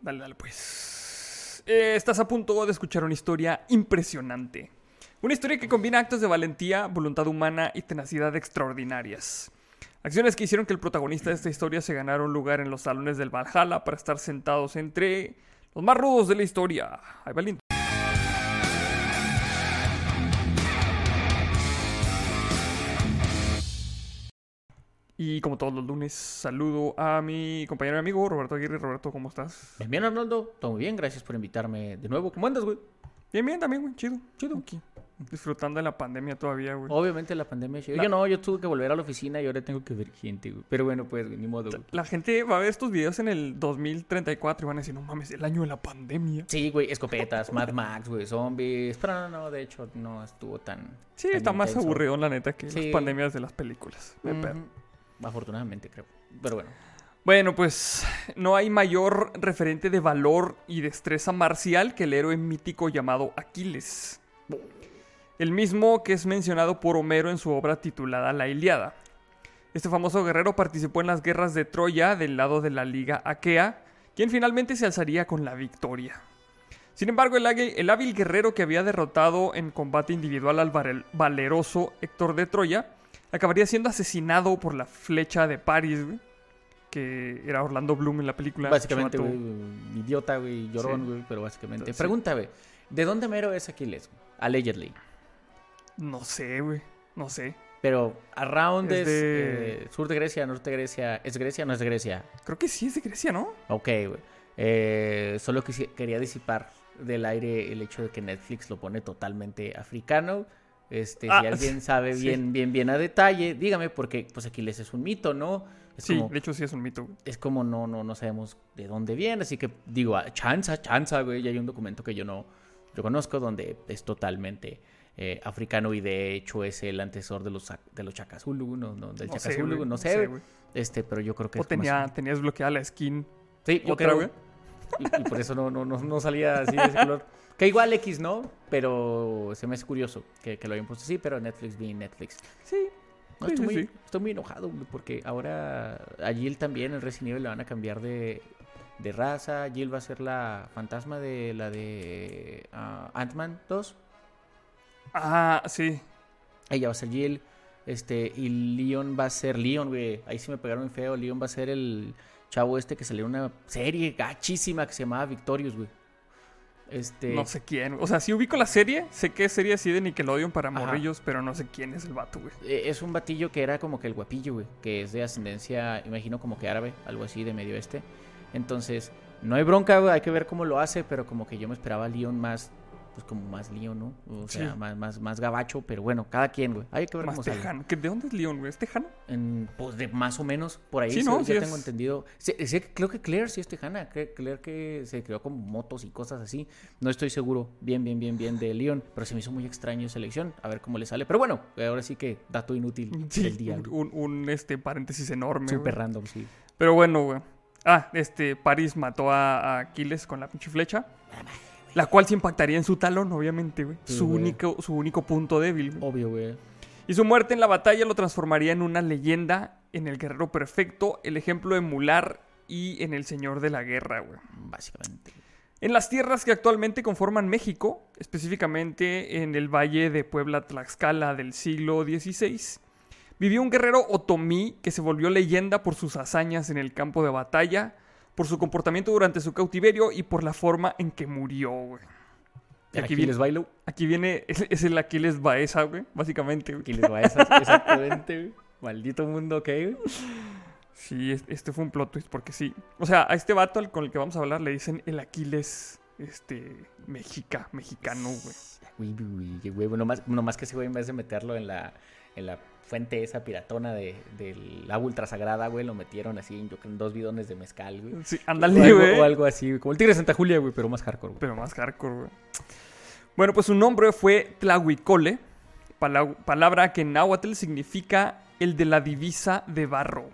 Dale, dale, pues. Eh, estás a punto de escuchar una historia impresionante. Una historia que combina actos de valentía, voluntad humana y tenacidad extraordinarias. Acciones que hicieron que el protagonista de esta historia se ganara un lugar en los salones del Valhalla para estar sentados entre los más rudos de la historia. Ahí va Y como todos los lunes, saludo a mi compañero y amigo Roberto Aguirre. Roberto, ¿cómo estás? Bien, bien, Arnoldo. Todo muy bien. Gracias por invitarme de nuevo. ¿Cómo andas, güey? Bien, bien, también, güey. Chido, chido. Aquí. Disfrutando de la pandemia todavía, güey. Obviamente la pandemia. La- Yo no, yo tuve que volver a la oficina y ahora tengo que ver gente, güey. Pero bueno, pues, ni modo, güey. La gente va a ver estos videos en el 2034 y van a decir, no mames, el año de la pandemia. Sí, güey, escopetas, Mad Max, güey, zombies. Pero no, no, de hecho, no estuvo tan. Sí, tan está más aburrido, la neta, que Sí. las pandemias de las películas. Me pedo. Afortunadamente, creo. Pero bueno. Bueno, pues no hay mayor referente de valor y destreza marcial que el héroe mítico llamado Aquiles. El mismo que es mencionado por Homero en su obra titulada La Iliada. Este famoso guerrero participó en las guerras de Troya del lado de la Liga Aquea, quien finalmente se alzaría con la victoria. Sin embargo, el, el hábil guerrero que había derrotado en combate individual al valeroso Héctor de Troya acabaría siendo asesinado por la flecha de Paris, güey, que era Orlando Bloom en la película. Básicamente, güey, idiota, güey, llorón, Sí. güey, pero básicamente. Sí. Pregunta, güey. ¿De dónde mero es Aquiles? Allegedly. No sé, güey, no sé. Pero around Es de- eh, sur de Grecia, norte de Grecia. ¿Es Grecia o no es Grecia? Creo que sí es de Grecia, ¿no? Ok, güey. Eh, solo quería disipar del aire el hecho de que Netflix lo pone totalmente africano. Este, Ah, si alguien sabe sí. bien, bien, bien a detalle, dígame, porque pues Aquiles es un mito, ¿no? Es Sí, como, de hecho sí es un mito, güey. es como no, no, no sabemos de dónde viene, así que digo, ah, chanza, chanza, güey. Y hay un documento que yo no, yo conozco donde es totalmente eh, africano y de hecho es el antecesor de los, de los Chacazulu, no, no, del No sé, güey, no sé, güey. Este, pero yo creo que O es tenía, tenías bloqueada la skin. Sí, yo otra, creo. güey. Y, y por eso no, no, no, no salía así de ese color. Que igual X, ¿no? Pero se me hace curioso que, que lo hayan puesto así, pero Netflix bien Netflix. Sí. No, Sí, estoy, sí, muy, sí. estoy muy enojado, güey, porque ahora a Jill también, el Resident Evil, le van a cambiar de, de raza. Jill va a ser la fantasma de la de ah, Ant-Man 2. Ah, sí. Ella va a ser Jill. Este, y Leon va a ser Leon, güey. Ahí sí me pegaron muy feo. Leon va a ser el chavo este que salió en una serie gachísima que se llamaba Victorious, güey. Este. No sé quién. O sea, sí ubico la serie. Sé que es serie así de Nickelodeon para Ajá. morrillos, pero no sé quién es el vato, güey. Eh, Es un batillo que era como que el guapillo, güey. Que es de ascendencia, imagino como que árabe, algo así de medio este. Entonces, no hay bronca, güey. Hay que ver cómo lo hace, pero como que yo me esperaba a Leon más, pues como más Leon, ¿no? O sea, Sí. más, más, más gabacho, pero bueno, cada quien, güey. Hay que ver Más cómo tejano. ¿Que ¿De dónde es Leon, güey? ¿Es tejano? En, pues de más o menos por ahí Sí, ¿no? yo Sí tengo es- entendido. Creo que Claire sí es tejana. Claire que se creó con motos y cosas así. No estoy seguro bien, bien, bien, bien de Leon, pero se me hizo muy extraño esa elección. A ver cómo le sale. Pero bueno, ahora sí que dato inútil Sí, del día. un, un- este, paréntesis enorme. Súper random, sí. Pero bueno, güey. Ah, este, Paris mató a, a Aquiles con la pinche flecha. La cual se impactaría en su talón, obviamente, güey. Sí, su, güey. único, su único punto débil. güey. Obvio, güey. Y su muerte en la batalla lo transformaría en una leyenda, en el guerrero perfecto, el ejemplo de emular y en el señor de la guerra, güey. Básicamente. En las tierras que actualmente conforman México, específicamente en el valle de Puebla-Tlaxcala del siglo XVI, vivió un guerrero otomí que se volvió leyenda por sus hazañas en el campo de batalla, por su comportamiento durante su cautiverio y por la forma en que murió, güey. Y Aquí aquí les viene, bailo. aquí viene, es, es el Aquiles Baeza, güey, básicamente. güey. Aquí les va esas, exactamente, güey. Maldito mundo, ¿ok? güey? Sí, es- este fue un plot twist, porque sí. O sea, a este vato con el que vamos a hablar le dicen el Aquiles, este, mexica, mexicano, güey. Güey, güey, güey, güey, nomás, nomás que ese güey en vez de meterlo en la, en la fuente esa piratona de, del agua ultrasagrada, güey, lo metieron así en, yo creo, en dos bidones de mezcal, güey. Sí, ándale, güey. o algo así, güey, como el tigre de Santa Julia, güey, pero más hardcore, güey. Pero más hardcore, güey. Bueno, pues su nombre fue Tlahuicole, pala- palabra que en náhuatl significa el de la divisa de barro.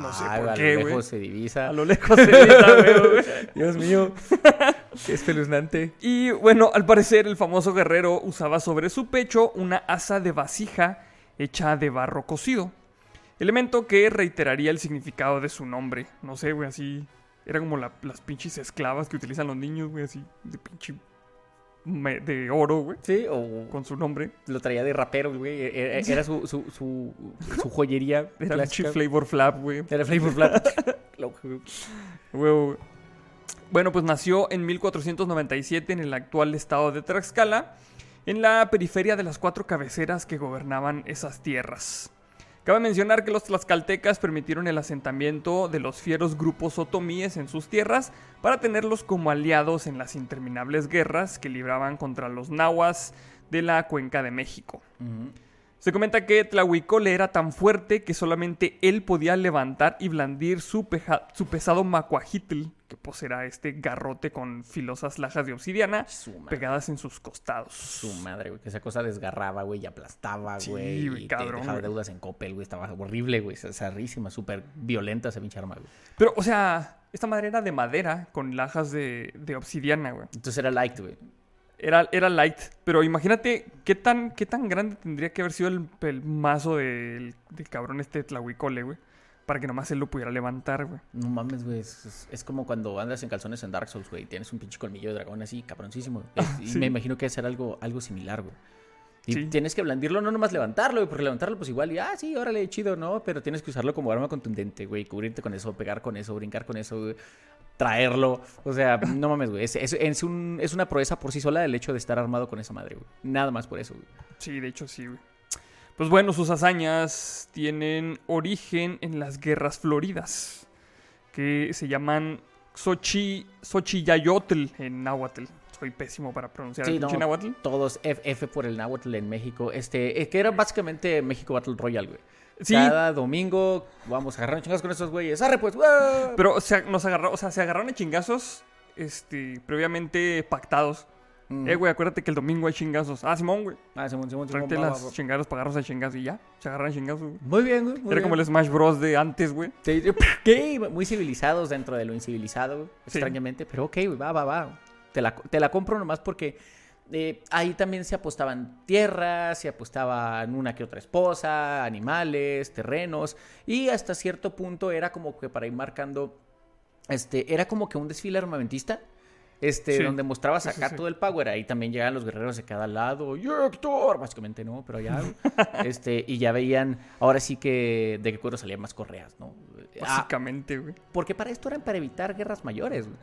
No sé Ah, por a qué, lo lejos se divisa. A lo lejos se grita, güey. Dios mío, qué espeluznante. Y bueno, al parecer el famoso guerrero usaba sobre su pecho una asa de vasija hecha de barro cocido. Elemento que reiteraría el significado de su nombre. No sé, güey, así Era como la- las pinches esclavas que utilizan los niños, güey, así, de pinche... me- de oro, güey, Sí, o con su nombre. lo traía de rapero, güey. Era, era su, su, su, su joyería. Era pinche Flavor Flap, güey. Era Flavor. Huevo, güey. Bueno, pues nació en 1497 en el actual estado de Tlaxcala, en la periferia de las cuatro cabeceras que gobernaban esas tierras. Cabe mencionar que los tlaxcaltecas permitieron el asentamiento de los fieros grupos otomíes en sus tierras para tenerlos como aliados en las interminables guerras que libraban contra los nahuas de la cuenca de México. Se comenta que Tlahuicole era tan fuerte que solamente él podía levantar y blandir su, peja- su pesado macuajitl, que pues era este garrote con filosas lajas de obsidiana pegadas en sus costados. Su madre, güey. Que esa cosa desgarraba, güey, y aplastaba, Sí, güey. güey, y cabrón, te dejaba güey. deudas en Coppel, güey. Estaba horrible, güey. Zarrísima, súper violenta esa pinche arma, güey. Pero, o sea, esta madre era de madera con lajas de, de obsidiana, güey. Entonces era light, güey. Era, era light, pero imagínate qué tan, qué tan grande tendría que haber sido el, el mazo del, del cabrón este Tlahuicole, güey. Para que nomás él lo pudiera levantar, güey. No mames, güey. Es, es- como cuando andas en calzones en Dark Souls, güey. Tienes un pinche colmillo de dragón así, cabroncísimo. Es- y sí. me imagino que debe ser algo, algo similar, güey. Y Sí. tienes que blandirlo, no nomás levantarlo, güey, porque levantarlo, pues igual, y ah, sí, órale, chido, ¿no? Pero tienes que usarlo como arma contundente, güey. Cubrirte con eso, pegar con eso, brincar con eso, güey, traerlo. O sea, no mames, güey. Es, es, es un- es una proeza por sí sola el hecho de estar armado con esa madre, güey. Nada más por eso, güey. Sí, de hecho sí, güey. Pues bueno, sus hazañas tienen origen en las guerras floridas, que se llaman Xochi, Xochiyayotl en náhuatl. Soy pésimo para pronunciar Sí, el no, náhuatl. Todos F, F por el náhuatl en México. Este, es que era básicamente México Battle Royale, güey. Sí, Cada domingo vamos a agarrar chingados con esos güeyes. ¡Arre, pues! pero o sea, nos agarró, o sea, se agarraron a chingazos este, previamente pactados. Mm. Eh, güey, acuérdate que el domingo hay chingazos. Ah, Simón, güey. Ah, Simón, Simón, Simón, Tráete las chingadas para agarrarse a chingazos y ya. Se agarran chingazos, güey. Muy bien, güey. muy Era bien. como el Smash Bros. de antes, güey. Sí, sí, ¿Qué? Muy civilizados dentro de lo incivilizado, güey, Sí. extrañamente. Pero ok, güey, va, va, va. Te la, te la compro nomás porque eh, ahí también se apostaban tierras, se apostaban una que otra esposa, animales, terrenos. Y hasta cierto punto era como que para ir marcando. Este, era como que un desfile armamentista. Este, Sí. donde mostrabas sí, acá sí. todo el power. Ahí también llegaban los guerreros de cada lado. ¡Y Héctor! Básicamente no, pero ya. este, y ya veían, ahora sí que de qué cuero salían más correas, ¿no? Ah, Básicamente, güey. porque para esto eran para evitar guerras mayores. güey.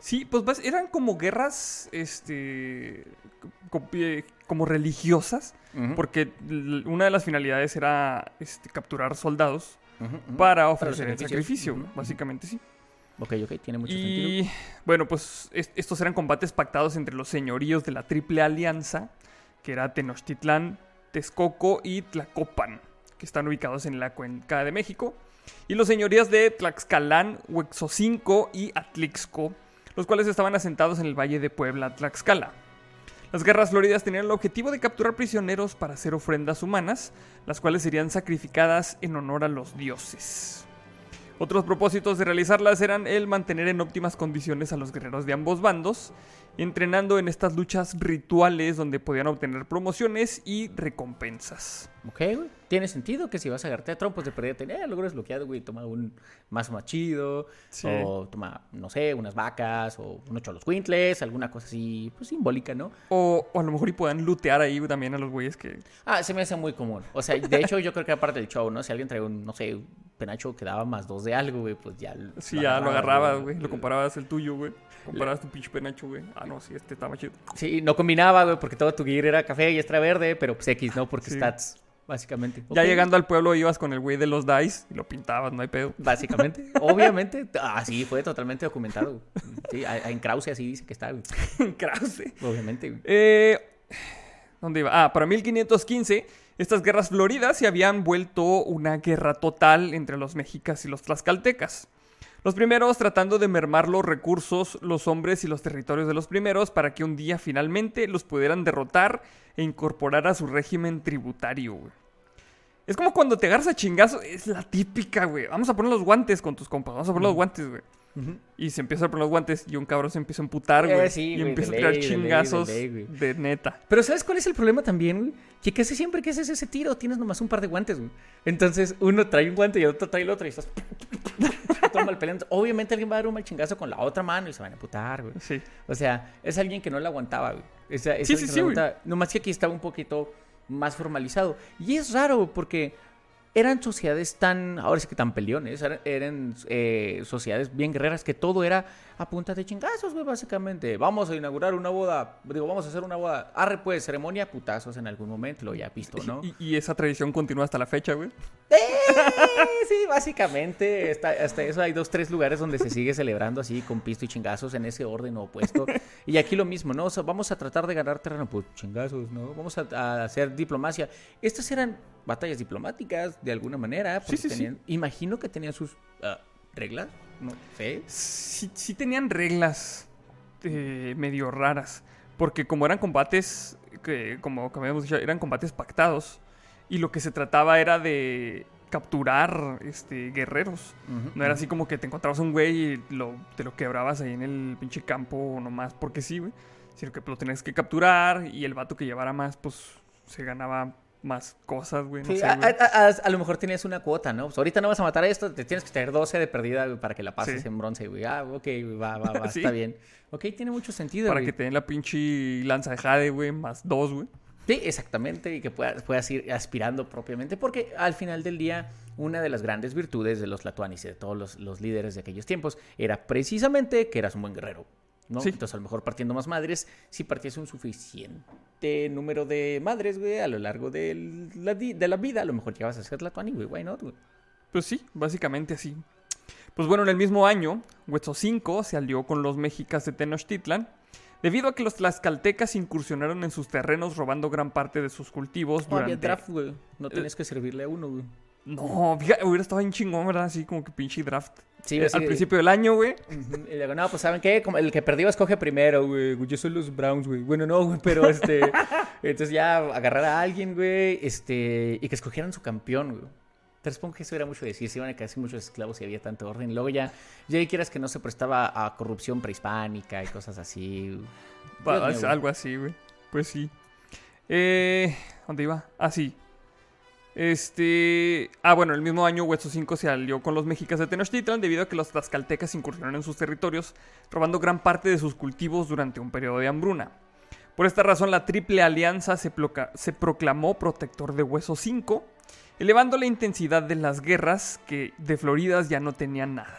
Sí, pues eran como guerras, este, eh, como religiosas, porque una de las finalidades era este, capturar soldados para ofrecer el sacrificio, básicamente sí. Ok, ok, tiene mucho sentido. Y bueno, pues es- estos eran combates pactados entre los señoríos de la Triple Alianza, que era Tenochtitlán, Texcoco y Tlacopan, que están ubicados en la cuenca de México, y los señoríos de Tlaxcalán, Huexocinco y Atlixco, los cuales estaban asentados en el valle de Puebla, Tlaxcala. Las guerras floridas tenían el objetivo de capturar prisioneros para hacer ofrendas humanas, las cuales serían sacrificadas en honor a los dioses. Otros propósitos de realizarlas eran el mantener en óptimas condiciones a los guerreros de ambos bandos, entrenando en estas luchas rituales donde podían obtener promociones y recompensas. Ok, güey. Tiene sentido que si vas a agarrarte a trompos de pérdida, tener logro desbloqueado, güey. Toma un mazo más chido. Sí. O toma, no sé, unas vacas. O unos cholos quintles. Alguna cosa así, pues simbólica, ¿no? O, o a lo mejor y puedan lootear ahí también a los güeyes que... Ah, se me hace muy común. O sea, de hecho, yo creo que era parte del show, ¿no? Si alguien traía un, no sé, un penacho que daba más dos de algo, güey, pues ya. Sí, ya lo agarrabas, güey. Lo comparabas el tuyo, güey. Comparabas tu pinche penacho, güey. Ah, no, sí, este estaba chido. Sí, no combinaba, güey, porque todo tu gear era café y extra verde, pero pues X, ¿no? Porque Sí. stats, básicamente. Ya llegando al pueblo ibas con el güey de los dice y lo pintabas, no hay pedo. Básicamente, obviamente. Ah, sí, fue totalmente documentado. Sí, en Krause así dice que está, güey. Krause. Obviamente, güey. Eh, ¿Dónde iba? Ah, para 1515, estas guerras floridas se habían vuelto una guerra total entre los mexicas y los tlaxcaltecas. Los primeros tratando de mermar los recursos, los hombres y los territorios de los primeros para que un día finalmente los pudieran derrotar e incorporar a su régimen tributario, güey. Es como cuando te agarras a chingazo, es la típica, güey. Vamos a poner los guantes con tus compas, vamos a poner los guantes, güey. Y se empieza a poner los guantes y un cabrón se empieza a emputar, Eh, güey. sí, y güey, empieza de a tirar ley, de ley, de chingazos ley, güey. de neta. Pero ¿sabes cuál es el problema también, güey? Que casi siempre que haces ese tiro tienes nomás un par de guantes, güey. Entonces uno trae un guante y el otro trae el otro y estás... todo mal peleando. Obviamente alguien va a dar un mal chingazo con la otra mano y se van a putar, güey. Sí. O sea, es alguien que no la aguantaba, güey. Es, es Sí, sí, sí, güey. Nomás que aquí estaba un poquito más formalizado. Y es raro porque eran sociedades tan, ahora sí que tan peleones, eran, eran, eh, sociedades bien guerreras que todo era a punta de chingazos, güey, básicamente. Vamos a inaugurar una boda, digo, vamos a hacer una boda. Arre, pues, ceremonia, putazos en algún momento, lo ya he visto, ¿no? Y, y esa tradición continúa hasta la fecha, güey. ¡Eh! Sí, básicamente, hasta eso hay dos, tres lugares donde se sigue celebrando así, con pisto y chingazos en ese orden opuesto. Y aquí lo mismo, ¿no? O sea, vamos a tratar de ganar terreno, pues chingazos, ¿no? Vamos a, a hacer diplomacia. Estas eran batallas diplomáticas, de alguna manera. Sí, sí, Imagino que tenían sus ah, reglas, no sé. Sí, sí tenían reglas eh, medio raras. Porque como eran combates, que, como, como habíamos dicho, eran combates pactados. Y lo que se trataba era de capturar este, guerreros. No era así como que te encontrabas un güey y lo, te lo quebrabas ahí en el pinche campo nomás porque sí, güey. Sino que lo tenías que capturar y el vato que llevara más, pues se ganaba más cosas, güey. No Sí, sé, a, güey. a- a- a lo mejor tenías una cuota, ¿no? Pues ahorita no vas a matar a esto, te tienes que tener 12 de perdida güey, para que la pases Sí. en bronce, güey. Ah, ok, va, va, va, Sí. está bien. Ok, tiene mucho sentido, Para güey. que te den la pinche lanza de Jade, güey, más dos, güey. Sí, exactamente, y que puedas, puedas ir aspirando propiamente, porque al final del día, una de las grandes virtudes de los Latuanis y de todos los, los líderes de aquellos tiempos era precisamente que eras un buen guerrero, ¿no? Sí. Entonces, a lo mejor partiendo más madres, si partías un suficiente número de madres, güey, a lo largo de la, de la vida, a lo mejor llegabas a ser Latuani, güey, why not, güey? Pues sí, básicamente así. Pues bueno, en el mismo año, Huetzoncinco se alió con los mexicas de Tenochtitlan, debido a que los tlaxcaltecas incursionaron en sus terrenos robando gran parte de sus cultivos No había draft, güey, no tenías que servirle a uno, güey. No, fíjate, hubiera estado bien chingón, ¿verdad? Así como que pinche draft. Sí, Eh, así al principio del año, güey. Y luego, no, pues ¿saben qué? Como el que perdió escoge primero, güey. Yo soy los Browns, güey. Bueno, no, güey, pero este... entonces ya agarrar a alguien, güey, este... Y que escogieran su campeón, güey. Te supongo que eso era mucho decir, se iban a quedarse muchos esclavos y había tanto orden. Luego ya, ya quieras que no se prestaba a corrupción prehispánica y cosas así. Mío, algo así, güey. Pues sí. Eh, ¿Dónde iba? Ah, sí. Este. Ah, bueno, el mismo año Huetzoncinco se alió con los mexicas de Tenochtitlan debido a que los tlaxcaltecas incursionaron en sus territorios, robando gran parte de sus cultivos durante un periodo de hambruna. Por esta razón, la Triple Alianza se, se proclamó protector de Hueso elevando la intensidad de las guerras que de Floridas ya no tenían nada.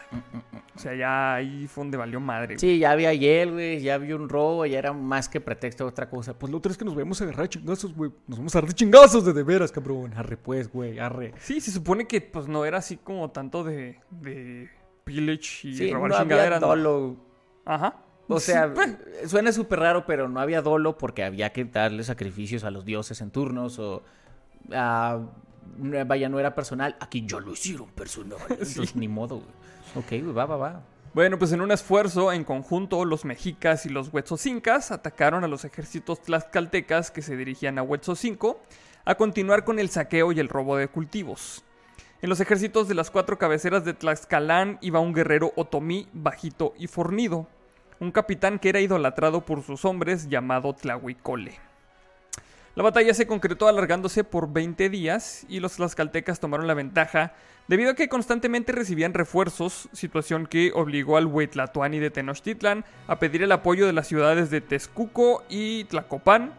O sea, ya ahí fue donde valió madre. güey. Sí, ya había hiel, güey, ya había un robo, ya era más que pretexto a otra cosa. Pues lo otro es que nos vamos a agarrar a chingazos, güey. Nos vamos a agarrar de chingazos de de veras, cabrón. Arre pues, güey, arre. Sí, se supone que pues no era así como tanto de, de pillage y Sí, robar no había chingaderas. ¿no? dolo. Ajá. O sea, Pues, suena súper raro, pero no había dolo porque había que darle sacrificios a los dioses en turnos o... ah, no- vaya, no era personal. Aquí ya lo hicieron personal. Entonces, ni modo, güey. Ok, güey, va, va, va. Bueno, pues en un esfuerzo en conjunto, los mexicas y los huetzocincas atacaron a los ejércitos tlaxcaltecas que se dirigían a Huetzocinco a continuar con el saqueo y el robo de cultivos. En los ejércitos de las cuatro cabeceras de Tlaxcalán iba un guerrero otomí, bajito y fornido, un capitán que era idolatrado por sus hombres llamado Tlahuicole. La batalla se concretó alargándose por 20 días y los tlaxcaltecas tomaron la ventaja debido a que constantemente recibían refuerzos, situación que obligó al Huitlatoani de Tenochtitlan a pedir el apoyo de las ciudades de Texcuco y Tlacopan,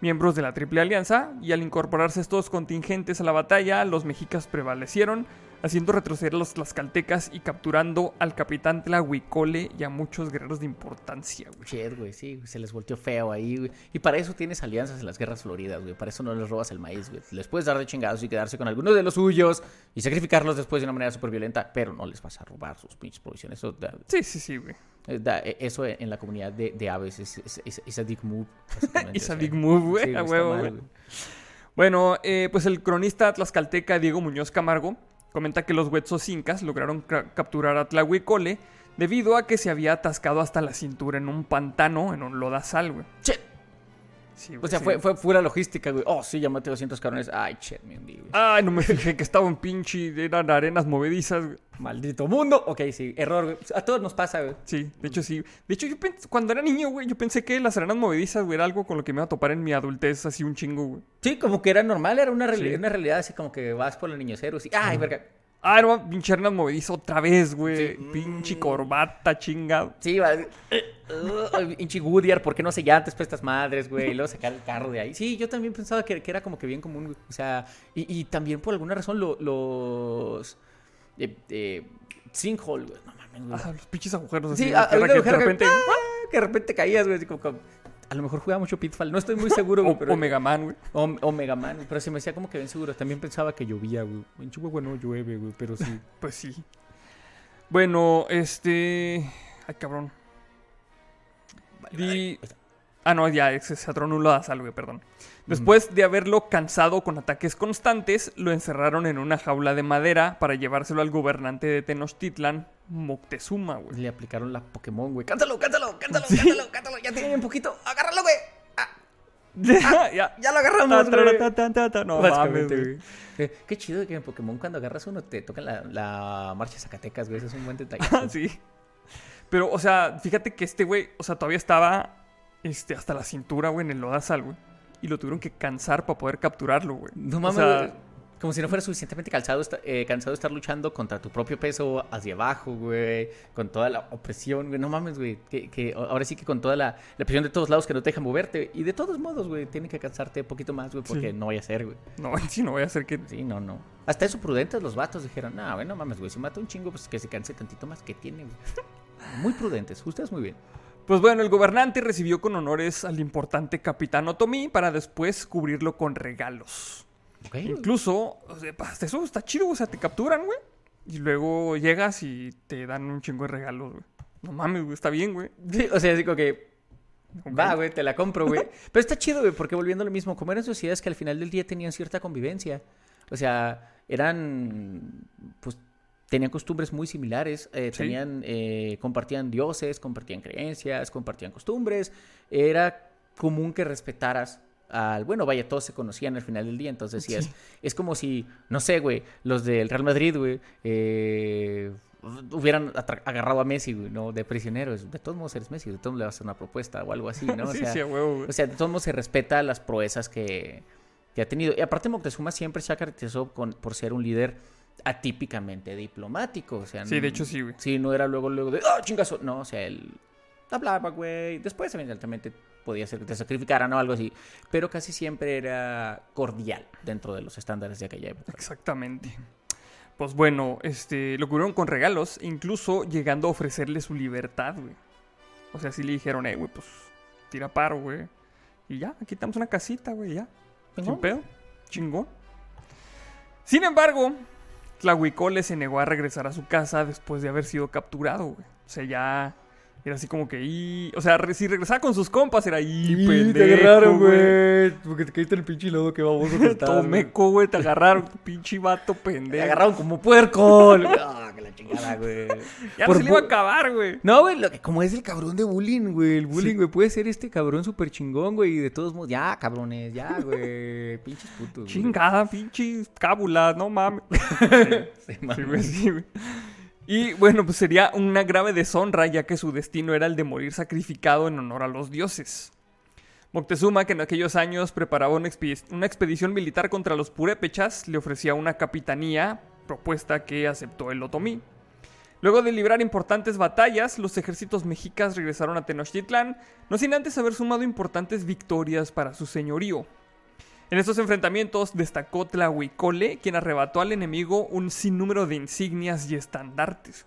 miembros de la Triple Alianza, y al incorporarse estos contingentes a la batalla, los mexicas prevalecieron, haciendo retroceder a los tlaxcaltecas y capturando al capitán Tlahuicole y a muchos guerreros de importancia, güey. Shit, güey, sí, se les volteó feo ahí, güey. Y para eso tienes alianzas en las guerras floridas, güey. Para eso no les robas el maíz, güey. Les puedes dar de chingados y quedarse con algunos de los suyos y sacrificarlos después de una manera súper violenta, pero no les vas a robar sus pinches provisiones. Eso, da- Sí, sí, sí, güey. eh, da- eh, eso en la comunidad de, de aves es, es, es- es a dick move. It's a big move, güey, Sí, a huevo, güey. Bueno, eh, pues el cronista tlaxcalteca Diego Muñoz Camargo comenta que los huetzos incas lograron ca- capturar a Tlahuicole debido a que se había atascado hasta la cintura en un pantano, en un lodazal, güey. O sea, sí. fue, fue pura logística, güey. Oh, sí, llamate 200 cabrones. Ay, shit, me hundí, güey. Ay, no me fijé que estaba en pinche, eran arenas movedizas, güey. Maldito mundo. Ok, sí, error, güey. A todos nos pasa, güey. Sí, de hecho sí. De hecho, yo pens- cuando era niño, güey, yo pensé que las arenas movedizas, güey, era algo con lo que me iba a topar en mi adultez así un chingo, güey. Sí, como que era normal, era una, reali- Sí. una realidad así como que vas por los niños héroes y ¡ay, verga! Ah, no, pinche Hernán Movedizo otra vez, güey. Sí. Pinche corbata, chingado. Sí, va. Inchi Goodyear, ¿por qué no se llantes para estas madres, güey? Y luego sacar el carro de ahí. Sí, yo también pensaba que, que era como que bien común, güey. O sea, y, y también por alguna razón lo- los. Eh, eh, sinkhole, güey. No mames, güey. Ah, los pinches agujeros así. Sí, a- la tierra a- que de repente. ¡ah! que de repente caías, güey. así como- como- a lo mejor jugaba mucho Pitfall. No estoy muy seguro, güey. O, pero- o Mega Man, güey. O, o Mega Man, pero se me hacía como que bien seguro. También pensaba que llovía, güey. En Chihuahua no llueve, güey, pero sí. Pues sí. Bueno, este. Ay, cabrón. Di- Ah, no, ya, atronó un lodazal, güey, perdón. Después de haberlo cansado con ataques constantes, lo encerraron en una jaula de madera para llevárselo al gobernante de Tenochtitlan, Moctezuma, güey. Le aplicaron la Pokémon, güey. Cántalo, cántalo, cántalo, cántalo, cántalo. Ya tiene un poquito. Agárralo, güey. Ah, ya. ya lo agarramos, güey. No, Básicamente, mames, güey. Eh, Qué chido que en Pokémon cuando agarras uno te tocan la, la marcha Zacatecas, güey. Ese es un buen detalle. Ah, sí. Pero, o sea, fíjate que este güey, o sea, todavía estaba este, hasta la cintura, güey, en el lodazal, güey. Y lo tuvieron que cansar para poder capturarlo, güey. No O mames, sea, güey. Como si no fuera suficientemente cansado, eh, cansado de estar luchando contra tu propio peso hacia abajo, güey. Con toda la opresión, güey. No mames, güey. Que, que ahora sí que con toda la, la presión de todos lados que no te dejan moverte. Y de todos modos, güey, tienen que cansarte un poquito más, güey, porque Sí. no vaya a ser, güey. No, sí, no voy a hacer que. Sí, no, no. Hasta eso prudentes los vatos dijeron, no, güey, no mames, güey. Si mata un chingo, pues que se canse tantito más que tiene, güey. Muy prudentes. Ustedes muy bien. Pues bueno, el gobernante recibió con honores al importante capitán Otomí para después cubrirlo con regalos. Ok. Incluso, o sea, hasta eso está chido, o sea, te capturan, güey. Y luego llegas y te dan un chingo de regalos, güey. No mames, güey, está bien, güey. Sí, o sea, así como que Ok. Va, güey, te la compro, güey. Pero está chido, güey, porque volviendo a lo mismo, como eran sociedades que al final del día tenían cierta convivencia. O sea, eran, pues, tenían costumbres muy similares, eh, Sí. tenían, eh, compartían dioses, compartían creencias, compartían costumbres. Era común que respetaras al, bueno, vaya, todos se conocían al final del día, entonces sí, es, como si, no sé, güey, los del Real Madrid, güey, eh, hubieran agarrado a Messi, güey, ¿no? De prisioneros. De todos modos eres Messi, de todos modos le vas a hacer una propuesta o algo así, ¿no? O sí, sea, sí, a huevo, güey. o sea, de todos modos se respeta las proezas que, que ha tenido. Y aparte Moctezuma siempre se ha caracterizado con- por ser un líder atípicamente diplomático. O sea, Sí, de hecho sí, güey. Sí, no era luego, luego de, ¡ah, chingazo! No, o sea, él hablaba, güey. Después, evidentemente, podía ser que te sacrificaran o algo así. Pero casi siempre era cordial dentro de los estándares de aquella época. Exactamente. Pues bueno, este, lo cubrieron con regalos, incluso llegando a ofrecerle su libertad, güey. O sea, sí le dijeron, eh, güey, pues tira paro, güey. Y ya, aquí tenemos una casita, güey, ya. Sin Chingón. pedo. Chingón. Sin embargo, Tlahuicole se negó a regresar a su casa después de haber sido capturado. O sea, ya era así como que, y... O sea, re- si regresaba con sus compas era, y pendejo, güey. Porque te caíste el pinche lodo que vamos Tomeco, güey, te agarraron, pinche vato Te pendejo. agarraron como puerco. Ah, que la chingada, güey. Ya Por no se le iba a acabar, güey. No, güey, lo que- como es el cabrón de bullying, güey. El bullying, güey, puede ser este cabrón súper chingón, güey. Y de todos modos, ya, cabrones, ya, güey. Pinches putos. Chingada, pinche cábula, no mames. Sí, Sí, mames. sí, güey. Y bueno, pues sería una grave deshonra ya que su destino era el de morir sacrificado en honor a los dioses. Moctezuma, que en aquellos años preparaba una, expe- una expedición militar contra los purépechas, le ofrecía una capitanía, propuesta que aceptó el otomí. Luego de librar importantes batallas, los ejércitos mexicas regresaron a Tenochtitlán, no sin antes haber sumado importantes victorias para su señorío. En estos enfrentamientos destacó Tlahuicole, quien arrebató al enemigo un sinnúmero de insignias y estandartes.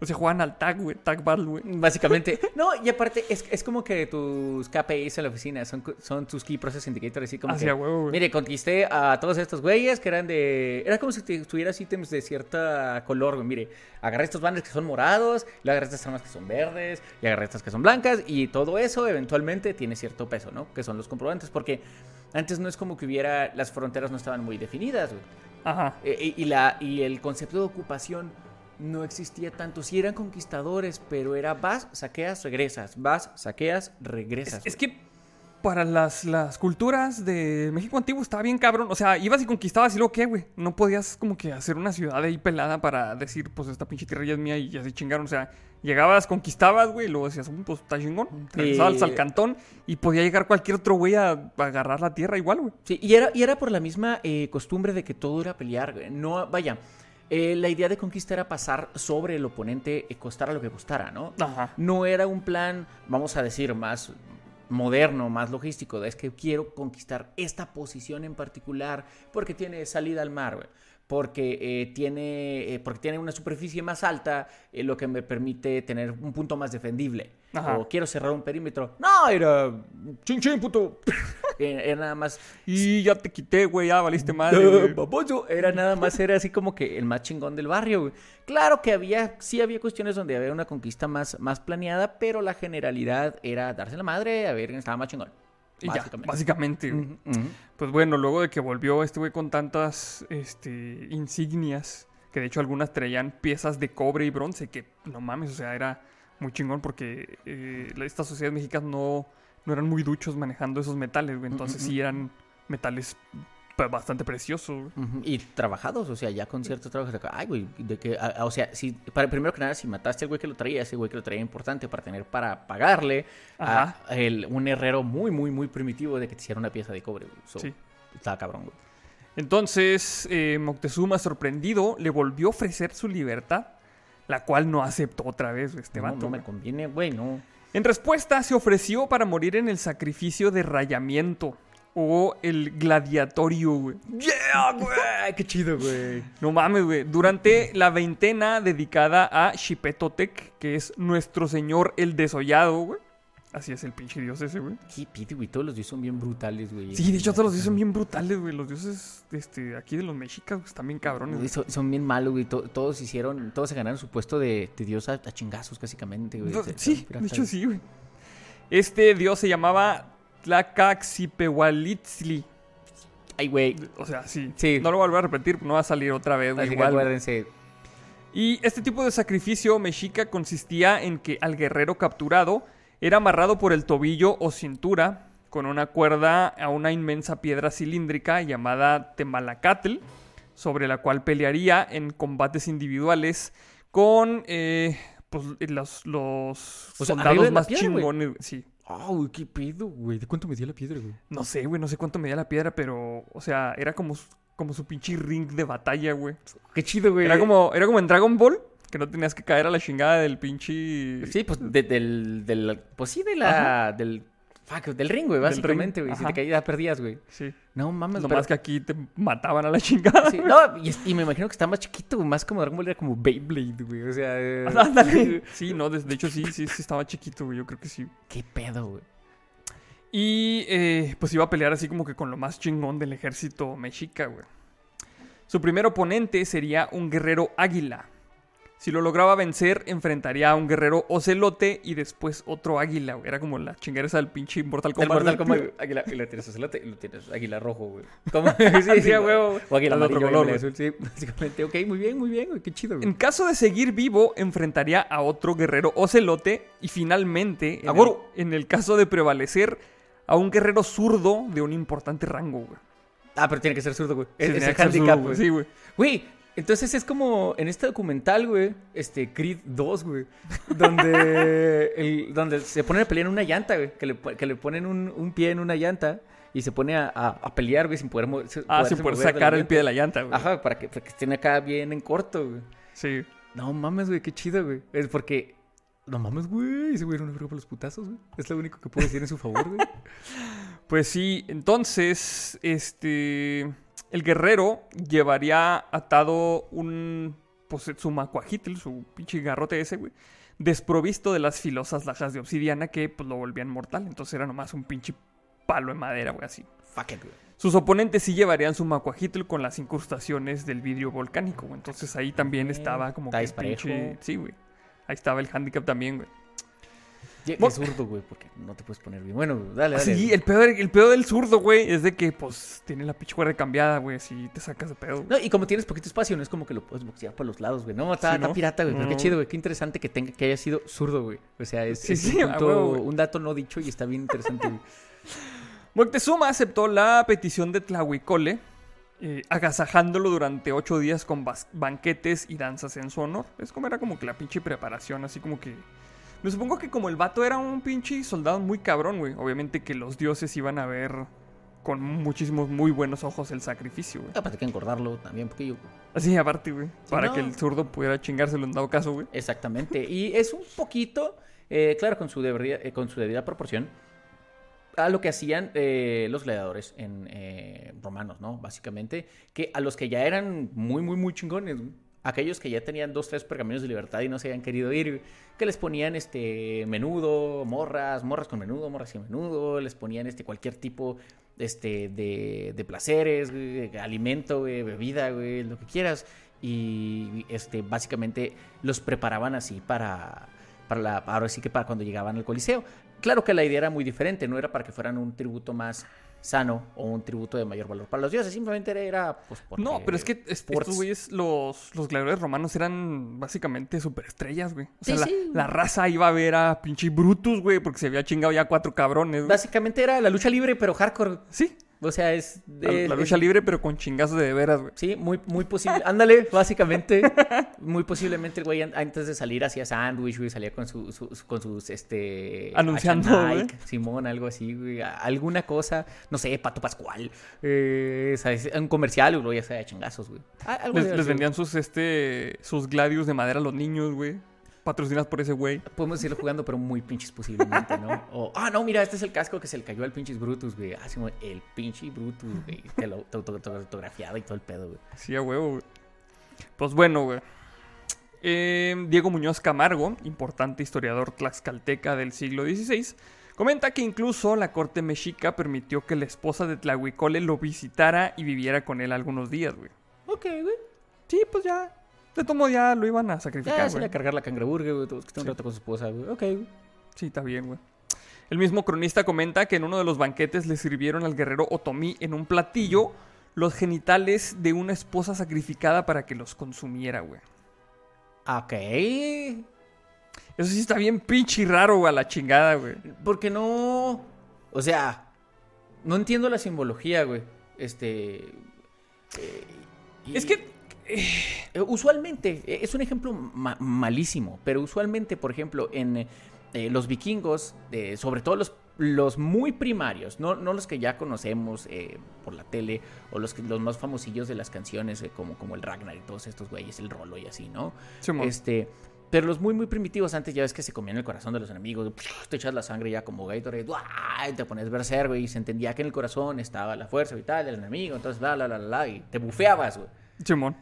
O sea, juegan al tag, güey, tag battle, güey. Básicamente. No, y aparte, es, es como que tus KPIs en la oficina son, son tus Key Process Indicators. Así como que, huevo. Mire, conquisté a todos estos güeyes que eran de. Era como si tuvieras ítems de cierta color, güey. Mire, agarré estos banners que son morados, le agarré estas armas que son verdes, y agarré estas que son blancas, y todo eso eventualmente tiene cierto peso, ¿no? Que son los comprobantes, porque antes no es como que hubiera. Las fronteras no estaban muy definidas, güey. Ajá. Eh, y, y la, y el concepto de ocupación no existía tanto. Sí eran conquistadores, pero era vas, saqueas, regresas. Vas, saqueas, regresas. Es, es que para las, las culturas de México antiguo estaba bien cabrón. O sea, ibas y conquistabas y luego qué, güey. No podías como que hacer una ciudad ahí pelada para decir, pues esta pinche tierra ya es mía y así chingaron. O sea, llegabas, conquistabas, güey, y luego decías, "Mm, pues está chingón. Regresabas Sí. al cantón y podía llegar cualquier otro güey a, a agarrar la tierra igual, güey. Sí, y era, y era por la misma eh, costumbre de que todo era pelear. güey. No, vaya, eh, la idea de conquista era pasar sobre el oponente, eh, costara lo que costara, ¿no? Ajá. No era un plan, vamos a decir, más moderno, más logístico. Es que quiero conquistar esta posición en particular porque tiene salida al mar. Porque, eh, tiene, eh, porque tiene una superficie más alta, eh, lo que me permite tener un punto más defendible. Ajá. O quiero cerrar un perímetro. No, era chin chin, puto. era, era nada más Y ya te quité, güey, ya valiste madre. eh, güey. Era nada más, era así como que el más chingón del barrio, güey. Claro que había, sí había cuestiones donde había una conquista más, más planeada, pero la generalidad era darse la madre a ver quién estaba más chingón. Y ya, Básicamente. básicamente. Pues bueno, luego de que volvió este güey con tantas este, insignias, que de hecho algunas traían piezas de cobre y bronce, que no mames, o sea, era muy chingón porque eh, estas sociedades mexicanas no, no eran muy duchos manejando esos metales, güey. Entonces mm, sí eran metales pues, bastante preciosos, Y trabajados, o sea, ya con ciertos trabajos. Ay, güey, de que, a- a- o sea, si, para, primero que nada, si mataste al güey que lo traía, ese güey que lo traía importante para tener, para pagarle a, Ajá. a el- un herrero muy, muy, muy primitivo de que te hiciera una pieza de cobre, güey. So, Sí. Estaba cabrón, güey. Entonces, eh, Moctezuma, sorprendido, le volvió a ofrecer su libertad, la cual no aceptó otra vez este no, vato. no me güey. conviene, güey, no. En respuesta, se ofreció para morir en el sacrificio de rayamiento o el gladiatorio, güey. ¡Yeah, güey! ¡Qué chido, güey! No mames, güey. Durante la veintena dedicada a Xipetotec, que es nuestro señor el desollado, güey. Así es el pinche dios ese, güey. Qué pito, güey. Todos los dioses son bien brutales, güey. Sí, de hecho todos los dioses son bien brutales, güey. Los dioses este, aquí de los mexicas güey, están bien cabrones. Güey. Son, son bien malos, güey. To- todos hicieron, todos se ganaron su puesto de, de dios a, a chingazos, básicamente, güey. No, Sí, de hecho sí, güey. Este dios se llamaba Tlacaxipehualitzli. Ay, güey. O sea, sí. Sí. No lo voy a repetir, no va a salir otra vez, güey. Así que Igual. acuérdense. Y este tipo de sacrificio mexica consistía en que al guerrero capturado era amarrado por el tobillo o cintura con una cuerda a una inmensa piedra cilíndrica llamada Temalacatl, sobre la cual pelearía en combates individuales con eh, pues, los, los O sea, soldados más piedra, chingones. güey. Sí. Qué pedo, güey. ¿De cuánto medía la piedra, güey? No sé, güey, no sé cuánto medía la piedra, pero, o sea, era como, su- como su pinche ring de batalla, güey. Qué chido, güey. Era como, era como en Dragon Ball, que no tenías que caer a la chingada del pinche... Sí, pues de- del, del. Pues sí, de la. Del. Fuck, del ring, güey, básicamente, güey. Si ajá. te caías, perdías, güey. Sí. No mames, Lo pero- más que aquí te mataban a la chingada. Sí, no, y, me imagino que está más chiquito, güey, más como Dragon Ball era como Beyblade, güey. O sea. eh, Ándale. Sí, no, de, de hecho sí, sí, sí estaba chiquito, güey. Yo creo que sí. Qué pedo, güey. Y eh, pues iba a pelear así como que con lo más chingón del ejército mexica, güey. Su primer oponente sería un guerrero águila. Si lo lograba vencer, enfrentaría a un guerrero ocelote y después otro águila, güey. Era como la chingadera del pinche Mortal El Kombat. Mortal güey. Kombat, águila, y lo tienes ocelote y lo tienes águila rojo, güey. ¿Cómo? Sí, Sí, huevo. O águila Al otro amarillo, color, azul, sí, básicamente. Ok, muy bien, muy bien, güey. Qué chido, güey. En caso de seguir vivo, enfrentaría a otro guerrero ocelote y finalmente, en el, en el caso de prevalecer, a un guerrero zurdo de un importante rango, güey. Ah, pero tiene que ser zurdo, güey. Sí, Es, tenía es el handicap, güey. Sí, güey. Güey, entonces es como en este documental, güey, este Creed 2, güey, donde, el- donde se ponen a pelear en una llanta, güey, que le, que le ponen un, un pie en una llanta y se pone a, a- a pelear, güey, sin poder, mo- se- Ah, sin poder mover sacar el llanta. pie de la llanta, güey. Ajá, para que, para que estén acá bien en corto, güey. Sí. No mames, güey, qué chido, güey. Es porque... No mames, güey, ese güey era una verga para los putazos, güey. Es lo único que puedo decir en su favor, güey. Pues sí, entonces, este. El guerrero llevaría atado un. Pues su macuajitl, su pinche garrote ese, güey. Desprovisto de las filosas lajas de obsidiana que pues lo volvían mortal. Entonces era nomás un pinche palo de madera, güey, así. Fuck it, güey. Sus oponentes sí llevarían su macuajitl con las incrustaciones del vidrio volcánico, güey. Entonces ahí también estaba como que pinche. Sí, güey. Ahí estaba el handicap también, güey. Mo- Es zurdo, güey, porque no te puedes poner bien. Bueno, dale, dale. Sí, el peor, el peor del zurdo, güey, es de que, pues, tiene la pinche cuerda cambiada, güey, si te sacas de pedo. No, y como tienes poquito espacio, no es como que lo puedes boxear por los lados, güey. No, está, Sí, está ¿no? pirata, güey. Pero qué chido, güey. Qué interesante que tenga, que haya sido zurdo, güey. O sea, es, Sí, es sí, un, punto- un dato no dicho y está bien interesante, güey. Moctezuma aceptó la petición de Tlahuicole, eh, agasajándolo durante ocho días con banquetes y danzas en su honor. Es como era como que la pinche preparación, así como que... Me supongo que como el vato era un pinche soldado muy cabrón, güey. Obviamente que los dioses iban a ver con muchísimos muy buenos ojos el sacrificio, güey. Aparte que engordarlo también, porque yo... Así, aparte, güey. para no. que el zurdo pudiera chingárselo en dado caso, güey. Exactamente. Y es un poquito, eh, claro, con su, debida, eh, con su debida proporción, a lo que hacían eh, los gladiadores en eh, romanos, ¿no? Básicamente, que a los que ya eran muy, muy, muy chingones, güey. Aquellos que ya tenían dos, tres pergaminos de libertad y no se habían querido ir, que les ponían este menudo, morras, morras con menudo, morras sin menudo, les ponían este cualquier tipo este, de, de placeres, güey, alimento, bebida, güey, lo que quieras. Y este, básicamente los preparaban así para, para la, ahora sí que para cuando llegaban al Coliseo. Claro que la idea era muy diferente, no era para que fueran un tributo más sano o un tributo de mayor valor para los dioses, simplemente era, pues porque No, pero es que es- sports. estos güeyes, los, los gladiadores romanos eran básicamente superestrellas, güey. O sea, Sí, la, sí. la raza iba a ver a pinche Brutus, güey, porque se había chingado ya cuatro cabrones, güey. Básicamente era la lucha libre, pero hardcore. Sí, O sea, es... la, lucha es- libre, pero con chingazos de, de veras, güey. Sí, muy, muy posible. Ándale, básicamente. Muy posiblemente el güey an- antes de salir hacía sándwich, güey, salía con, su, su- su- con sus, este... Anunciando. Nike, Simón, algo así, güey. Alguna cosa, no sé, Pato Pascual. Eh, ¿sabes? Un comercial, güey, ya sea de chingazos, güey. A- algo Les, vendían sus, este, sus gladios de madera a los niños, güey. Patrocinados por ese güey. Podemos irlo jugando, pero muy pinches posiblemente, ¿no? O, ah, no, mira, este es el casco que se le cayó al pinches Brutus, güey. Ah, Simón, el pinche Brutus, güey. Te lo te auto- te autografiado y todo el pedo, güey. Sí, a huevo, güey. Pues bueno, güey. Eh, Diego Muñoz Camargo, importante historiador tlaxcalteca del siglo XVI, comenta que incluso la corte mexica permitió que la esposa de Tlahuicole lo visitara y viviera con él algunos días, güey. Ok, güey. Sí, pues ya. De todo modo ya lo iban a sacrificar, Ya, güey. se a cargar la cangreburger, güey. Todos que estén un Sí. rato con su esposa, güey. Ok, güey. Sí, está bien, güey. El mismo cronista comenta que en uno de los banquetes le sirvieron al guerrero Otomí en un platillo los genitales de una esposa sacrificada para que los consumiera, güey. Ok. Eso sí está bien pinche raro, güey, a la chingada, güey. Porque no. O sea, no entiendo la simbología, güey. Este. eh, y- Es que. Eh, usualmente, eh, es un ejemplo ma- malísimo, pero usualmente, por ejemplo, en eh, los vikingos, eh, sobre todo los, los muy primarios, no, no los que ya conocemos por la tele, o los, que- los más famosillos de las canciones, como, como el Ragnar y todos estos güeyes, el Rolo y así, ¿no? Este, pero los muy, muy primitivos antes ya ves que se comían el corazón de los enemigos. Te echas la sangre ya como Gatorade. Y te pones berserk, güey. Y se entendía que en el corazón estaba la fuerza vital del enemigo. Entonces, bla, bla, bla, bla. bla, Y te bufeabas, güey. Simón.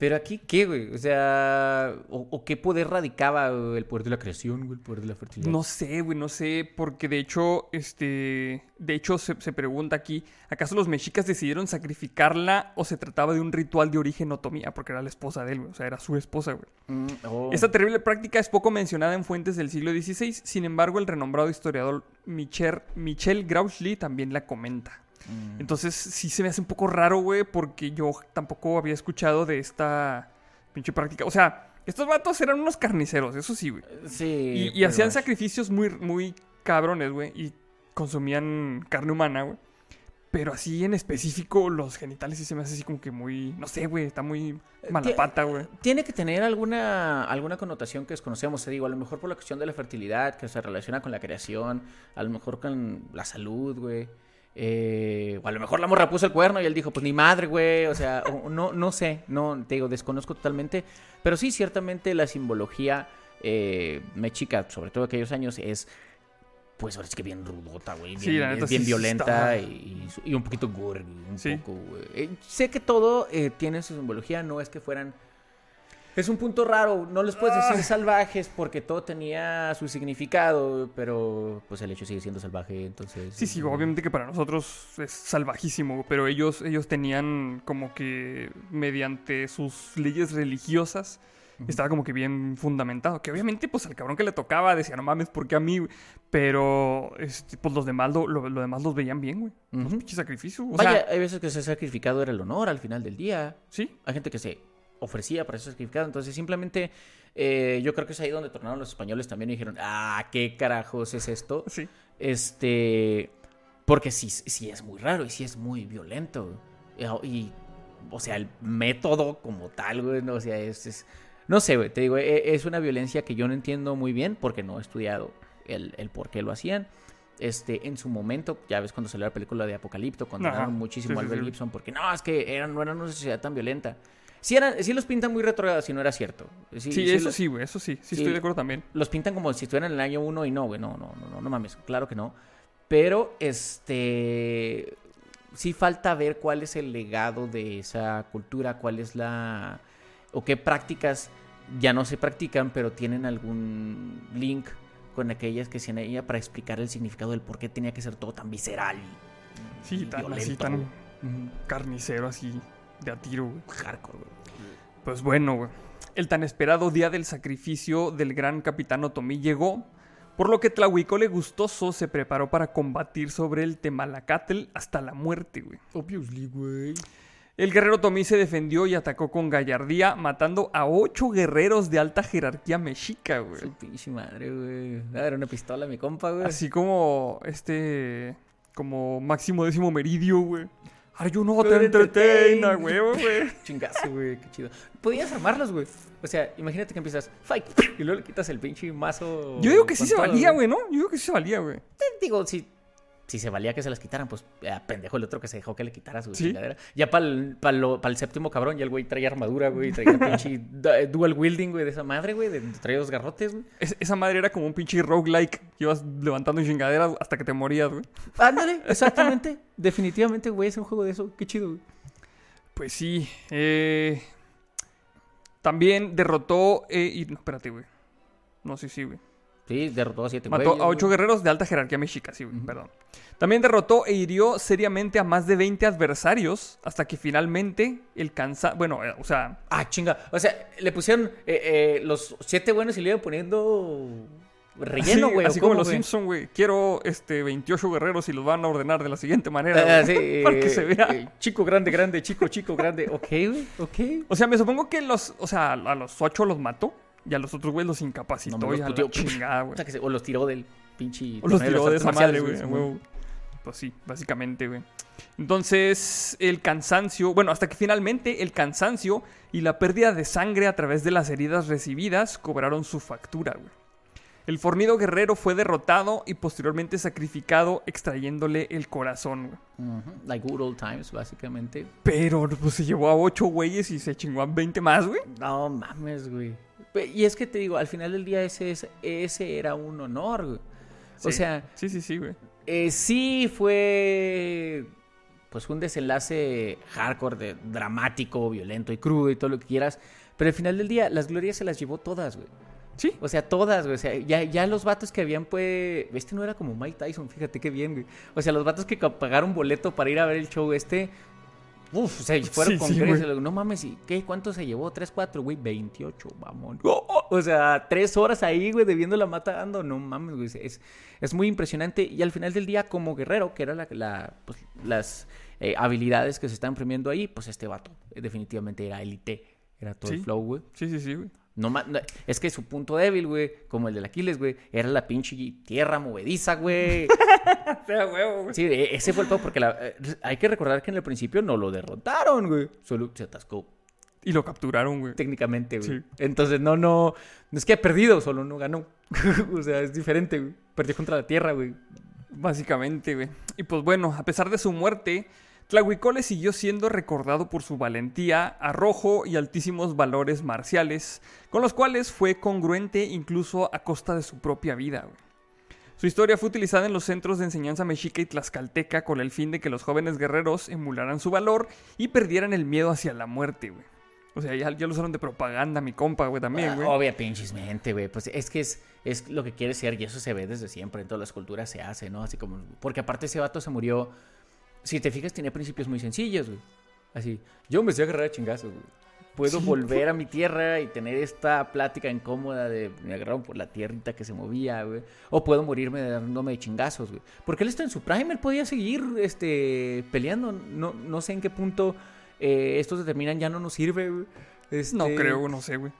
Pero aquí, ¿qué, güey? O sea, ¿o, o qué poder radicaba güey? el poder de la creación, güey? El poder de la fertilidad. No sé, güey, no sé, porque de hecho, este, de hecho se, se pregunta aquí, ¿acaso los mexicas decidieron sacrificarla o se trataba de un ritual de origen otomí? Ah, porque era la esposa de él, güey, o sea, era su esposa, güey. Mm, oh. Esta terrible práctica es poco mencionada en fuentes del siglo XVI, sin embargo, el renombrado historiador Michel, Michel Grauchley también la comenta. Mm. Entonces, sí se me hace un poco raro, güey, porque yo tampoco había escuchado de esta pinche práctica. O sea, estos vatos eran unos carniceros, eso sí, güey. Sí. Y, hacían sacrificios muy, muy cabrones, güey. Y consumían carne humana, güey. Pero así en específico, los genitales sí se me hace así como que muy. No sé, güey. Está muy mala Ti- pata, güey. Tiene que tener alguna, alguna connotación que desconocemos. Te digo, a lo mejor por la cuestión de la fertilidad, que se relaciona con la creación, a lo mejor con la salud, güey. Eh, o a lo mejor la morra puso el cuerno y él dijo, pues ni madre, güey. O sea, no, no sé, no, te digo, desconozco totalmente. Pero sí, ciertamente la simbología eh, mexica, sobre todo aquellos años, es, pues ahora es que bien rudota, güey. Bien, Sí, la neta es bien sí violenta y, y un poquito gore, un Sí. poco, güey. Eh, sé que todo eh, tiene su simbología, no es que fueran... Es un punto raro, no les puedes decir Ah. salvajes porque todo tenía su significado, pero pues el hecho sigue siendo salvaje, entonces... Sí, sí, obviamente que para nosotros es salvajísimo, pero ellos, ellos tenían como que mediante sus leyes religiosas estaba como que bien fundamentado. Que obviamente, pues al cabrón que le tocaba decía, no mames, ¿por qué a mí? güey?". Pero, este, pues los demás lo, lo- lo demás los veían bien, güey. Los Ujú. pinches sacrificios. O Vaya, sea, hay veces que ese sacrificado era el honor al final del día. sí, Hay gente que se ofrecía para ser sacrificado. Entonces, simplemente, eh, yo creo que es ahí donde tornaron los españoles también y dijeron, ah, ¿qué carajos es esto? sí. Este, porque sí, sí es muy raro y sí es muy violento. Y, y, o sea, el método como tal, güey, no, o sea, es, es- no sé, güey, te digo, e- es una violencia que yo no entiendo muy bien porque no he estudiado el, el por qué lo hacían. Este, en su momento, ya ves cuando salió la película de Apocalipto, condenaron Ajá. muchísimo Sí, a Albert sí. Gibson porque no, es que eran, no eran una sociedad tan violenta. Sí, eran, sí los pintan muy retrógrados si no era cierto. Sí, eso los- sí, güey, eso sí, sí, estoy de acuerdo también. los pintan como si estuvieran en el año 1 y no, güey, no, no, no, no, no mames, claro que no. Pero, este, sí falta ver cuál es el legado de esa cultura, cuál es la, o qué prácticas ya no se practican, pero tienen algún link con aquellas que se en ella para explicar el significado del por qué tenía que ser todo tan visceral y, Sí, y tan así, violento, tan. Ujú. carnicero, así, de a tiro, güey. Hardcore, güey. Pues bueno, güey. El tan esperado día del sacrificio del gran capitán Otomí llegó, por lo que Tlahuicole gustoso se preparó para combatir sobre el Temalacatl hasta la muerte, güey. Obviously, güey. El guerrero Otomí se defendió y atacó con gallardía, matando a ocho guerreros de alta jerarquía mexica, güey. Su pinche madre, güey. A ver, una pistola, mi compa, güey. Así como este, como máximo décimo meridio, güey. Are you not entertained, huevo, güey. Chingazo, güey, qué chido. Podías armarlos, güey. O sea, imagínate que empiezas fight y luego le quitas el pinche mazo. Yo digo que sí se valía, güey, ¿no? Yo digo que sí se valía, güey. Digo, si, si se valía que se las quitaran, pues eh, pendejo el otro que se dejó que le quitara su Sí. chingadera. Ya para el, el séptimo cabrón, ya el güey traía armadura, güey, traía pinche du- dual wielding, güey, de esa madre, güey, de, traía dos garrotes, güey. Es- esa madre era como un pinche roguelike que ibas levantando chingaderas hasta que te morías, güey. Ándale, exactamente. Definitivamente, güey, es un juego de eso. Qué chido, güey. Pues sí. Eh... También derrotó. eh, y... No, espérate, güey. No, sí, sí, güey. Sí, derrotó a siete Mató güeyes, a ocho güey. guerreros de alta jerarquía mexica, sí, perdón. También derrotó e hirió seriamente a más de 20 adversarios hasta que finalmente el cansa... Bueno, eh, o sea, Ah, chinga. O sea, le pusieron eh, eh, los siete buenos y le iban poniendo relleno, güey. ¿o así como los güey? Simpson, güey. Quiero este 28 guerreros y los van a ordenar de la siguiente manera, Ah, sí, para que se vea. chico, grande, grande, chico, chico, grande. Ok, güey, ok. O sea, me supongo que los, o sea, a los ocho los mató y a los otros güeyes los incapacitó No, me y los a la puteó. chingada, güey. O, sea, que se- o los tiró del pinche. O los tiró de artes esa madre, güey. Pues sí, básicamente, güey. Entonces, el cansancio, bueno, hasta que finalmente el cansancio y la pérdida de sangre a través de las heridas recibidas cobraron su factura, güey. El fornido guerrero fue derrotado y posteriormente sacrificado extrayéndole el corazón, güey. Like good old times, básicamente. Pero pues se llevó a ocho güeyes y se chingó a 20 más, güey. No mames, güey. Y es que te digo, al final del día ese, es- ese era un honor, güey. O sea, Sí, sí, sí, güey. Eh, sí fue pues un desenlace hardcore, de, dramático, violento y crudo y todo lo que quieras. Pero al final del día, las glorias se las llevó todas, güey. Sí. O sea, todas, güey. O sea, ya, ya los vatos que habían, pues. Este no era como Mike Tyson, fíjate qué bien, güey. O sea, los vatos que pagaron boleto para ir a ver el show este. Uf, o sea, fueron Sí, con sí, güey. No mames, ¿y qué? ¿Cuánto se llevó? ¿3, 4, güey? 28, vamos. O sea, tres horas ahí, güey, debiendo la matando. No mames, güey. Es, es muy impresionante. Y al final del día, como guerrero, que era la, la, pues, las eh, habilidades que se están premiando ahí, pues este vato eh, definitivamente era élite. Era todo el flow, güey. Sí, sí, sí, güey. No, no, es que su punto débil, güey, como el del Aquiles, güey, era la pinche tierra movediza, güey. Sea huevo, güey. Sí, e- ese fue el pedo porque la- eh, hay que recordar que en el principio no lo derrotaron, güey. Solo se atascó Y lo capturaron, güey. técnicamente, güey. Sí. Entonces, no, no, no es que ha perdido, solo no ganó. o sea, es diferente, güey. Perdió contra la tierra, güey. Básicamente, güey. Y pues bueno, a pesar de su muerte, Tlahuicole siguió siendo recordado por su valentía, arrojo y altísimos valores marciales, con los cuales fue congruente incluso a costa de su propia vida, güey. Su historia fue utilizada en los centros de enseñanza mexica y tlaxcalteca con el fin de que los jóvenes guerreros emularan su valor y perdieran el miedo hacia la muerte, güey. O sea, ya, ya lo usaron de propaganda, mi compa, güey, también, güey. Ah, Obvia pinches mente, güey. Pues es que es, es lo que quiere ser y eso se ve desde siempre. En todas las culturas se hace, ¿no? Así como. Porque aparte ese vato se murió. Si te fijas, tenía principios muy sencillos, güey. Así. Yo me sé agarrar a chingazos, güey. Puedo volver a mi tierra y tener esta plática incómoda de me agarraron por la tierrita que se movía, güey. O puedo morirme dándome de chingazos, güey. Porque él está en su prime, él podía seguir este, peleando. No, no sé en qué punto eh, estos determinan ya no nos sirve, güey. No Este, creo, no sé, güey.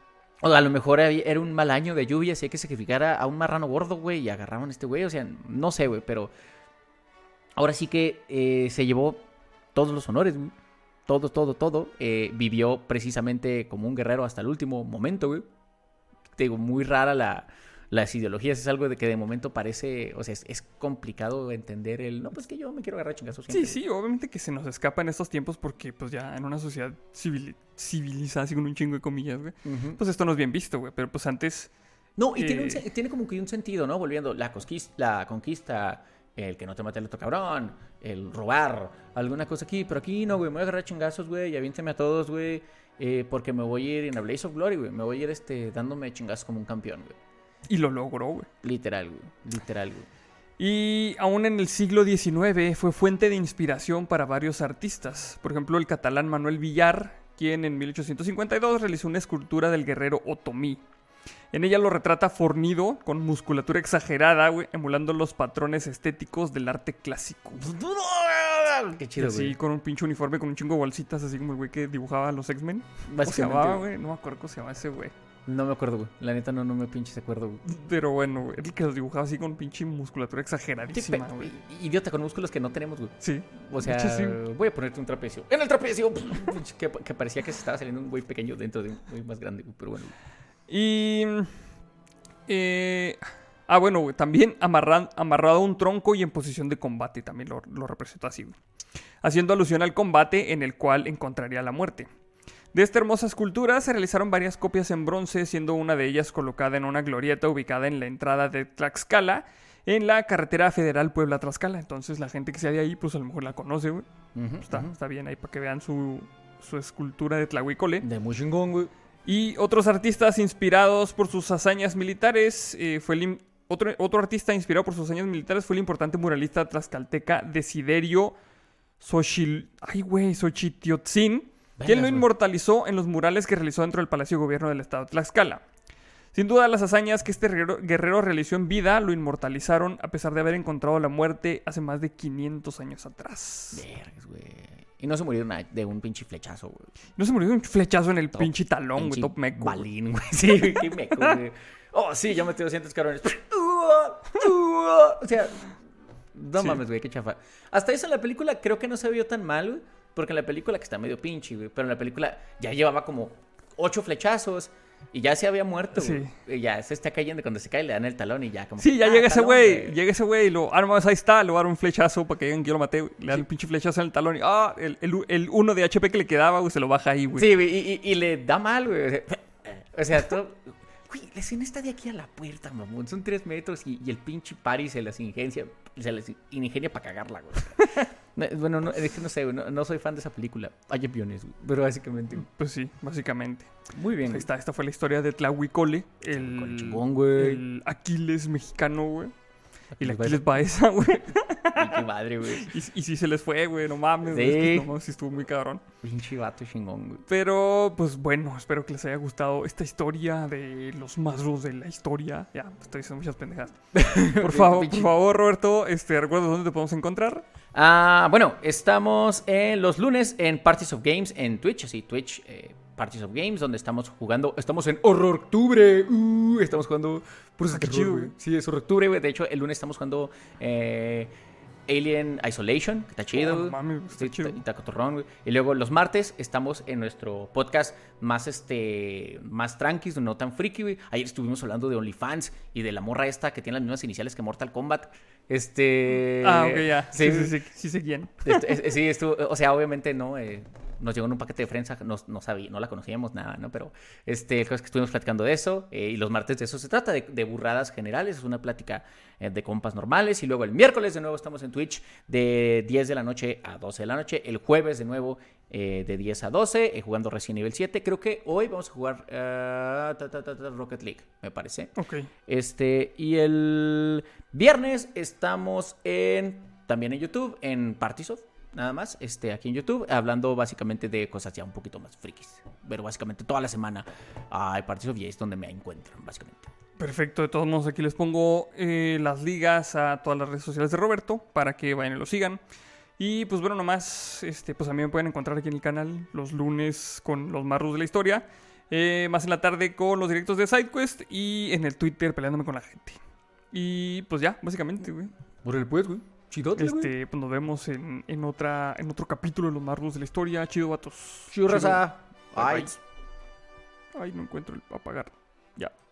o a lo mejor era un mal año de lluvia, así hay que sacrificar a, a un marrano gordo, güey, y agarraron a este güey. O sea, no sé, güey, pero ahora sí que eh, se llevó todos los honores, güey. Todo, todo, todo. Eh, vivió precisamente como un guerrero hasta el último momento, güey. Te digo, muy rara la, las ideologías es algo de que de momento parece, o sea, es, es complicado entender el, no, pues que yo me quiero agarrar chingazos. Sí, siempre". sí, obviamente que se nos escapa en estos tiempos porque pues ya en una sociedad civil, civilizada, así con un chingo de comillas, güey. Pues esto no es bien visto, güey. Pero pues antes... No, y tiene, un Eh. tiene como que un sentido, ¿no? Volviendo, la, la conquista, el que no te mate el otro cabrón, el robar, alguna cosa aquí, pero aquí no, güey, me voy a agarrar chingazos, güey, y aviénteme a todos, güey, eh, porque me voy a ir en a Blaze of Glory, güey, me voy a ir este, dándome chingazos como un campeón, güey. Y lo logró, güey. Literal, güey, literal, güey. Y aún en el siglo XIX fue fuente de inspiración para varios artistas. Por ejemplo, el catalán Manuel Villar, quien en 1852 realizó una escultura del guerrero Otomí. En ella lo retrata fornido, con musculatura exagerada, güey, emulando los patrones estéticos del arte clásico. Qué Y chido, así güey. con un pinche uniforme, con un chingo de bolsitas, así como el güey que dibujaba a los X-Men. ¿Cómo se Básicamente, llamaba, güey. No me acuerdo cómo se llamaba ese güey. No me acuerdo, güey. La neta no, no me pinches acuerdo, güey. Pero bueno, güey, el que los dibujaba así con pinche musculatura exageradísima, güey. Idiota, con músculos que no tenemos, güey. Sí. O sea, sí. voy a ponerte un trapecio. ¡En el trapecio! que, que parecía que se estaba saliendo un güey pequeño dentro de un güey más grande, güey, pero bueno. Y. eh, ah, bueno, güey, también amarran- amarrado a un tronco y en posición de combate. También lo, lo representó así, güey. Haciendo alusión al combate en el cual encontraría la muerte. De esta hermosa escultura se realizaron varias copias en bronce, siendo una de ellas colocada en una glorieta ubicada en la entrada de Tlaxcala, en la carretera federal Puebla-Tlaxcala. Entonces la gente que sea de ahí, pues a lo mejor la conoce, güey. Está, está bien ahí para que vean su, su escultura de Tlahuicole. De muy chingón, güey. Y otros artistas inspirados por sus hazañas militares eh, fue el otro, otro artista inspirado por sus hazañas militares fue el importante muralista tlaxcalteca Desiderio Xochil, ay güey, Xochitiotzin, quien lo inmortalizó en los murales que realizó dentro del Palacio de Gobierno del Estado de Tlaxcala. Sin duda, las hazañas que este guerrero, guerrero realizó en vida lo inmortalizaron a pesar de haber encontrado la muerte hace más de 500 años atrás. Vergas, güey. Y no se murió de un pinche flechazo, güey. No se murió de un flechazo en el Top- pinche talón, güey, top meco. Balín, güey. Sí, güey, qué meco, güey. Oh, sí, ya metí 200 cabrones. o sea, no Sí. mames, güey, qué chafa. Hasta eso en la película creo que no se vio tan mal, güey. Porque en la película, que está medio pinche, güey. Pero en la película ya llevaba como ocho flechazos. Y ya se había muerto, güey. Y ya se está cayendo. Cuando se cae le dan el talón y ya como... Sí, ya ah, llega ese güey, llega ese güey y lo, ah, nomás ahí está, le va a dar un flechazo para que digan que yo lo maté, güey. Le dan Sí. el pinche flechazo en el talón y, ah, el, el, el uno de HP que le quedaba, güey, se lo baja ahí, güey. Sí, güey, y, y- y le da mal, güey. O sea, todo... Güey, la escena está de aquí a la puerta, mamón. Son tres metros y, y el pinche pari se las ingenia, se las ingenia para cagarla, güey. No, bueno, no, es que no sé, no, no soy fan de esa película. Hay aviones. Pero básicamente. Pues sí, básicamente. muy bien. Está, esta fue la historia de Tlahuicole, el, chingón, güey. el Aquiles mexicano, güey. Y el Aquiles Baeza, güey. Pinche madre, güey. Y, y sí se les fue, güey, no mames, Sí. es que no mames, sí estuvo muy cabrón. Pinche vato chingón, güey. Pero, pues bueno, espero que les haya gustado esta historia de los mazos de la historia. Ya, estoy diciendo muchas pendejas. Por favor, por favor, Roberto, este, ¿recuerdas dónde te podemos encontrar? Ah, bueno, estamos en los lunes en Parties of Games en Twitch, así Twitch eh, Parties of Games, donde estamos jugando, estamos en Horror Octubre, uh, estamos jugando por qué chido. Sí, es Horror Octubre, güey. De hecho, el lunes estamos jugando eh, Alien Isolation, que está chido. Oh, está Sí, chido. Y güey. Luego los martes estamos en nuestro podcast más este más tranquis, no tan friki, güey. Ayer estuvimos hablando de OnlyFans y de la morra esta que tiene las mismas iniciales que Mortal Kombat. Este ah, ok, ya. Sí, sí, sí, sí, sí, es- sí, estuvo, o sea, obviamente no, eh, nos llegó en un paquete de prensa, no, no sabía, no la conocíamos nada, ¿no? Pero este, creo que estuvimos platicando de eso eh, y los martes de eso se trata, de, de burradas generales, es una plática eh, de compas normales y luego el miércoles de nuevo estamos en Twitch de 10 de la noche a 12 de la noche, el jueves de nuevo eh, de 10 a 12 eh, jugando recién nivel 7, creo que hoy vamos a jugar ta, ta, ta, ta, Rocket League, me parece. Ok. Este, y el viernes estamos en también en YouTube, en Partisoft, nada más, este, aquí en YouTube, hablando básicamente de cosas ya un poquito más frikis. Pero básicamente toda la semana hay Partisoft y ahí es donde me encuentran, básicamente. Perfecto, de todos modos aquí les pongo eh, las ligas a todas las redes sociales de Roberto para que vayan y lo sigan. Y pues bueno, nomás, este, pues a mí me pueden encontrar aquí en el canal los lunes con los marros de la historia, eh, más en la tarde con los directos de SideQuest y en el Twitter peleándome con la gente. Y pues ya, básicamente, güey. Por el pues, güey. Chidote, Este, pues nos vemos en, en otra, en otro capítulo de los marros de la historia. Chido, vatos. Ay. bye. Ay, no encuentro el apagar. Ya.